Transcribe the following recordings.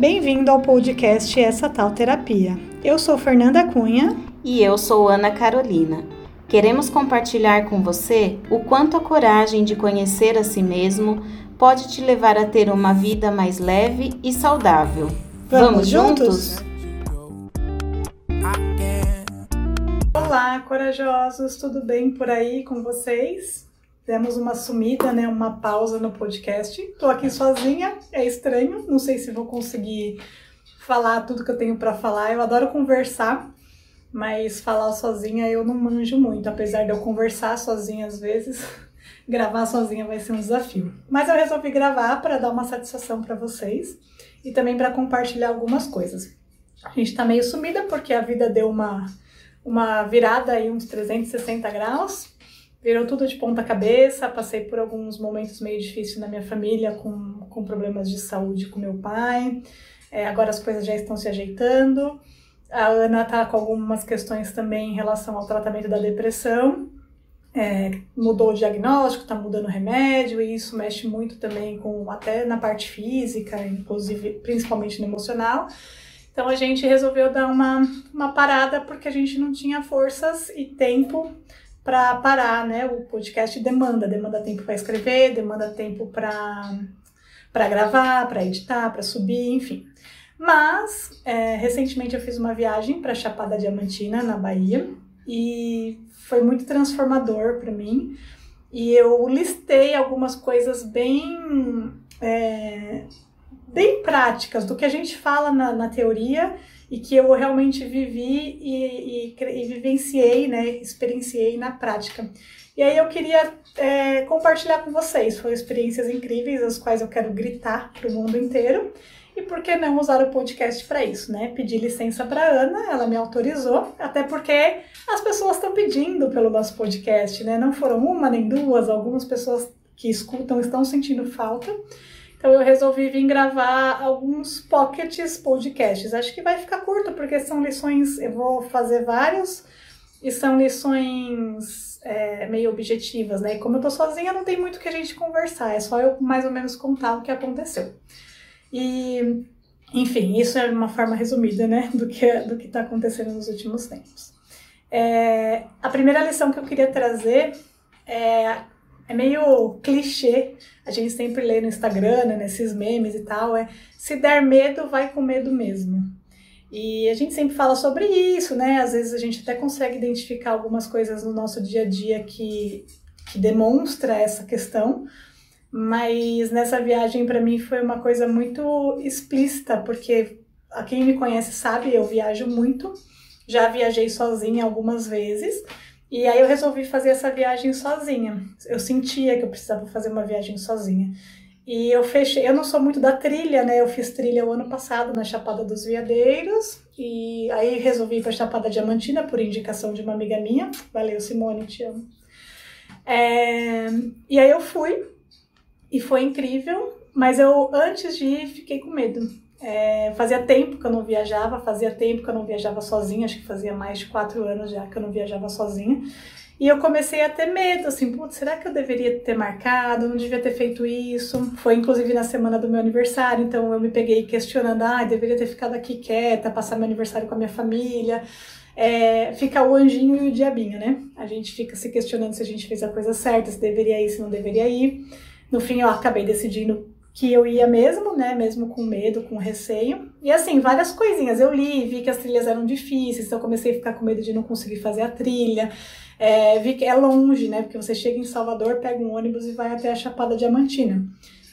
Bem-vindo ao podcast Essa Tal Terapia. Eu sou Fernanda Cunha. E eu sou Ana Carolina. Queremos compartilhar com você o quanto a coragem de conhecer a si mesmo pode te levar a ter uma vida mais leve e saudável. Vamos, Vamos juntos? Olá, corajosos, tudo bem por aí com vocês? Demos uma sumida, né, uma pausa no podcast. Tô aqui sozinha, é estranho, não sei se vou conseguir falar tudo que eu tenho para falar. Eu adoro conversar, mas falar sozinha eu não manjo muito, apesar de eu conversar sozinha às vezes. gravar sozinha vai ser um desafio. Mas eu resolvi gravar para dar uma satisfação para vocês e também para compartilhar algumas coisas. A gente tá meio sumida porque a vida deu uma uma virada aí uns 360 graus. Virou tudo de ponta cabeça, passei por alguns momentos meio difíceis na minha família, com, com problemas de saúde com meu pai. É, agora as coisas já estão se ajeitando. A Ana tá com algumas questões também em relação ao tratamento da depressão. É, mudou o diagnóstico, tá mudando o remédio, e isso mexe muito também com até na parte física, inclusive principalmente no emocional. Então a gente resolveu dar uma, uma parada porque a gente não tinha forças e tempo para parar, né? O podcast demanda, demanda tempo para escrever, demanda tempo para para gravar, para editar, para subir, enfim. Mas é, recentemente eu fiz uma viagem para Chapada Diamantina, na Bahia, e foi muito transformador para mim. E eu listei algumas coisas bem é, bem práticas do que a gente fala na, na teoria e que eu realmente vivi e, e, e, vivenciei, né, experienciei na prática. E aí eu queria é, compartilhar com vocês, foram experiências incríveis, as quais eu quero gritar para o mundo inteiro. E por que não usar o podcast para isso, né? Pedi licença para Ana, ela me autorizou, até porque as pessoas estão pedindo pelo nosso podcast, né? Não foram uma nem duas, algumas pessoas que escutam estão sentindo falta. Então eu resolvi vir gravar alguns pockets podcasts. Acho que vai ficar curto, porque são lições, eu vou fazer vários, e são lições é, meio objetivas, né? E como eu tô sozinha, não tem muito que a gente conversar, é só eu mais ou menos contar o que aconteceu. E, enfim, isso é uma forma resumida, né, do que, do que tá acontecendo nos últimos tempos. É, a primeira lição que eu queria trazer é é meio clichê, a gente sempre lê no Instagram, né, nesses memes e tal, é se der medo, vai com medo mesmo. E a gente sempre fala sobre isso, né? Às vezes a gente até consegue identificar algumas coisas no nosso dia a dia que, que demonstra essa questão, mas nessa viagem para mim foi uma coisa muito explícita, porque a quem me conhece sabe, eu viajo muito, já viajei sozinha algumas vezes, e aí eu resolvi fazer essa viagem sozinha. Eu sentia que eu precisava fazer uma viagem sozinha. E eu fechei, eu não sou muito da trilha, né? Eu fiz trilha o ano passado na Chapada dos Veadeiros e aí resolvi ir para Chapada Diamantina por indicação de uma amiga minha. Valeu, Simone, te amo. É, e aí eu fui e foi incrível, mas eu antes de ir fiquei com medo. É, fazia tempo que eu não viajava, fazia tempo que eu não viajava sozinha, acho que fazia mais de quatro anos já que eu não viajava sozinha. E eu comecei a ter medo, assim, putz, será que eu deveria ter marcado? Não devia ter feito isso. Foi inclusive na semana do meu aniversário, então eu me peguei questionando, ah, deveria ter ficado aqui quieta, passar meu aniversário com a minha família. É, fica o anjinho e o diabinho, né? A gente fica se questionando se a gente fez a coisa certa, se deveria ir, se não deveria ir. No fim, eu acabei decidindo que eu ia mesmo, né? Mesmo com medo, com receio. E assim, várias coisinhas. Eu li, vi que as trilhas eram difíceis, então comecei a ficar com medo de não conseguir fazer a trilha. É, vi que é longe, né? Porque você chega em Salvador, pega um ônibus e vai até a Chapada Diamantina.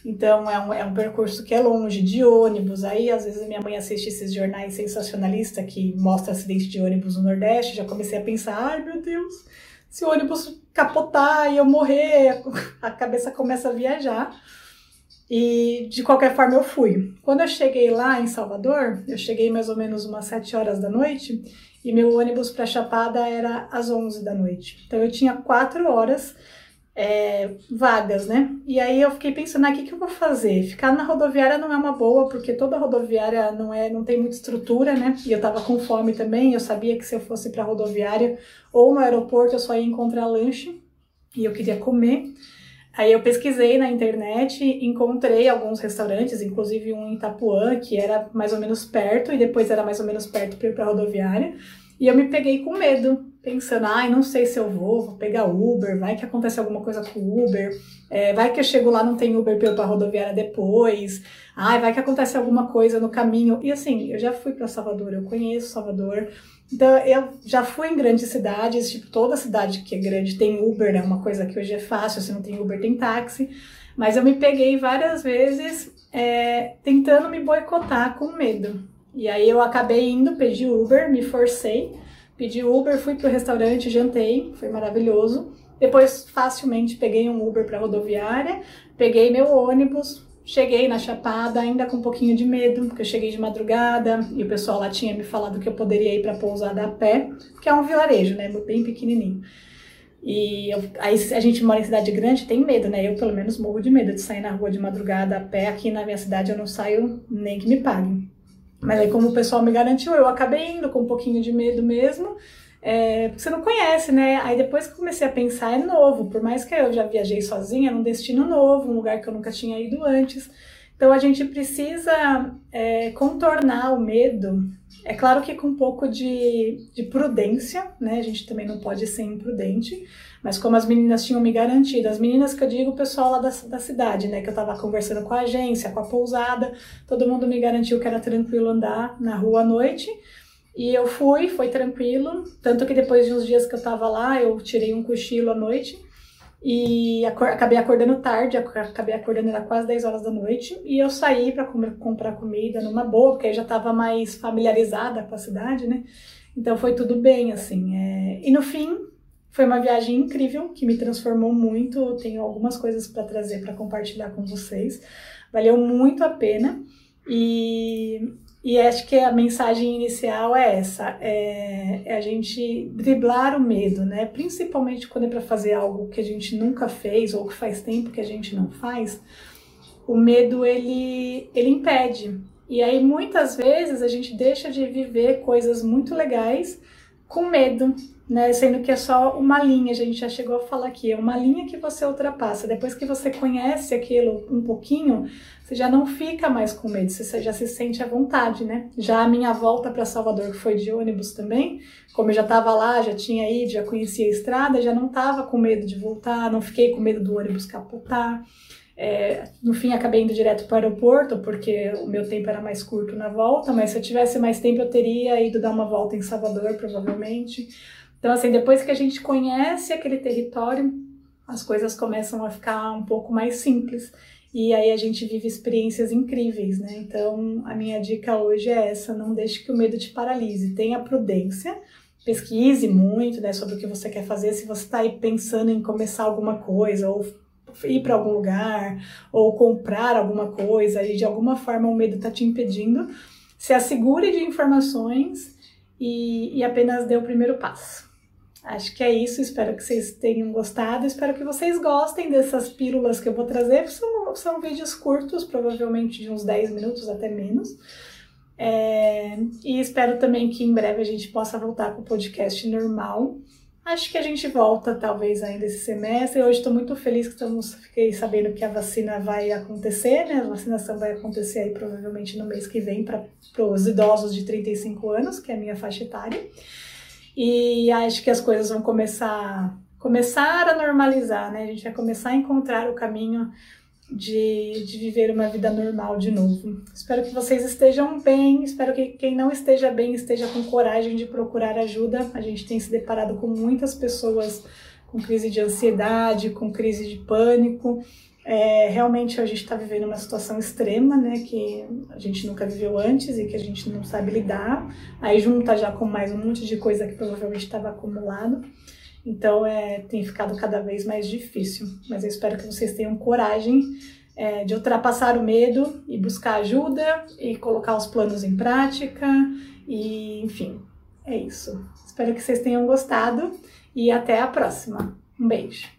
Então é um, é um percurso que é longe, de ônibus. Aí às vezes minha mãe assiste esses jornais sensacionalistas que mostram acidente de ônibus no Nordeste. Já comecei a pensar, ai meu Deus, se o ônibus capotar e eu morrer, a cabeça começa a viajar. E de qualquer forma eu fui. Quando eu cheguei lá em Salvador, eu cheguei mais ou menos umas 7 horas da noite e meu ônibus para Chapada era às 11 da noite. Então eu tinha 4 horas é, vagas, né? E aí eu fiquei pensando, ah, o que, que eu vou fazer? Ficar na rodoviária não é uma boa, porque toda rodoviária não é, não tem muita estrutura, né? E eu tava com fome também, eu sabia que se eu fosse para rodoviária ou no aeroporto eu só ia encontrar lanche e eu queria comer. Aí eu pesquisei na internet, encontrei alguns restaurantes, inclusive um em Itapuã, que era mais ou menos perto, e depois era mais ou menos perto para ir para rodoviária. E eu me peguei com medo, pensando, ai, não sei se eu vou, vou pegar Uber, vai que acontece alguma coisa com o Uber, é, vai que eu chego lá não tem Uber para a rodoviária depois, ai, vai que acontece alguma coisa no caminho. E assim, eu já fui para Salvador, eu conheço Salvador, então, eu já fui em grandes cidades, tipo, toda cidade que é grande tem Uber, é uma coisa que hoje é fácil, se não tem Uber, tem táxi. Mas eu me peguei várias vezes é, tentando me boicotar com medo. E aí eu acabei indo, pedi Uber, me forcei, pedi Uber, fui pro restaurante, jantei, foi maravilhoso. Depois, facilmente, peguei um Uber para rodoviária, peguei meu ônibus, Cheguei na Chapada ainda com um pouquinho de medo, porque eu cheguei de madrugada e o pessoal lá tinha me falado que eu poderia ir para pousada a pé, que é um vilarejo, né, bem pequenininho. E eu, aí a gente mora em cidade grande, tem medo, né? Eu pelo menos morro de medo de sair na rua de madrugada a pé. Aqui na minha cidade eu não saio nem que me paguem. Mas aí como o pessoal me garantiu, eu acabei indo com um pouquinho de medo mesmo. É, porque você não conhece, né? Aí depois que comecei a pensar, é novo. Por mais que eu já viajei sozinha, era um destino novo, um lugar que eu nunca tinha ido antes. Então a gente precisa é, contornar o medo. É claro que com um pouco de, de prudência, né? A gente também não pode ser imprudente. Mas como as meninas tinham me garantido, as meninas que eu digo, o pessoal lá da, da cidade, né? Que eu tava conversando com a agência, com a pousada, todo mundo me garantiu que era tranquilo andar na rua à noite. E eu fui, foi tranquilo. Tanto que depois de uns dias que eu tava lá, eu tirei um cochilo à noite. E acabei acordando tarde, acabei acordando era quase 10 horas da noite. E eu saí para comprar comida numa boa, porque aí já tava mais familiarizada com a cidade, né? Então foi tudo bem, assim. É... E no fim, foi uma viagem incrível que me transformou muito. Tenho algumas coisas para trazer para compartilhar com vocês. Valeu muito a pena. E e acho que a mensagem inicial é essa: é, é, a gente driblar o medo, né? Principalmente quando é para fazer algo que a gente nunca fez ou que faz tempo que a gente não faz. O medo ele, ele impede. E aí muitas vezes a gente deixa de viver coisas muito legais com medo, né? Sendo que é só uma linha, a gente já chegou a falar aqui, é uma linha que você ultrapassa. Depois que você conhece aquilo um pouquinho, você já não fica mais com medo, você já se sente à vontade, né? Já a minha volta para Salvador, que foi de ônibus também, como eu já estava lá, já tinha ido, já conhecia a estrada, já não estava com medo de voltar, não fiquei com medo do ônibus capotar. É, no fim, acabei indo direto para o aeroporto, porque o meu tempo era mais curto na volta, mas se eu tivesse mais tempo, eu teria ido dar uma volta em Salvador, provavelmente. Então, assim, depois que a gente conhece aquele território, as coisas começam a ficar um pouco mais simples. E aí a gente vive experiências incríveis, né? Então, a minha dica hoje é essa: não deixe que o medo te paralise. Tenha prudência, pesquise muito né, sobre o que você quer fazer. Se você está aí pensando em começar alguma coisa, ou ir para algum lugar, ou comprar alguma coisa, e de alguma forma o medo está te impedindo, se assegure de informações e, e apenas dê o primeiro passo. Acho que é isso. Espero que vocês tenham gostado. Espero que vocês gostem dessas pílulas que eu vou trazer. São, são vídeos curtos, provavelmente de uns 10 minutos, até menos. É, e espero também que em breve a gente possa voltar com o podcast normal. Acho que a gente volta talvez ainda esse semestre. Hoje estou muito feliz que estamos, fiquei sabendo que a vacina vai acontecer, né? A vacinação vai acontecer aí provavelmente no mês que vem para os idosos de 35 anos, que é a minha faixa etária. E acho que as coisas vão começar, começar a normalizar, né? A gente vai começar a encontrar o caminho de, de viver uma vida normal de novo. Espero que vocês estejam bem, espero que quem não esteja bem esteja com coragem de procurar ajuda. A gente tem se deparado com muitas pessoas com crise de ansiedade, com crise de pânico. É, realmente a gente está vivendo uma situação extrema, né, que a gente nunca viveu antes e que a gente não sabe lidar. Aí junta já com mais um monte de coisa que provavelmente estava acumulado. Então é, tem ficado cada vez mais difícil. Mas eu espero que vocês tenham coragem é, de ultrapassar o medo e buscar ajuda e colocar os planos em prática. E enfim, é isso. Espero que vocês tenham gostado e até a próxima. Um beijo.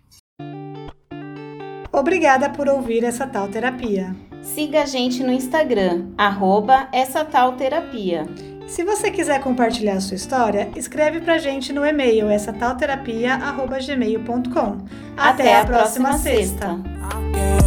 Obrigada por ouvir essa tal terapia. Siga a gente no Instagram, arroba essa tal terapia. Se você quiser compartilhar a sua história, escreve pra gente no e-mail essa tal terapia, arroba gmail.com. Até, Até a próxima, próxima sexta. sexta.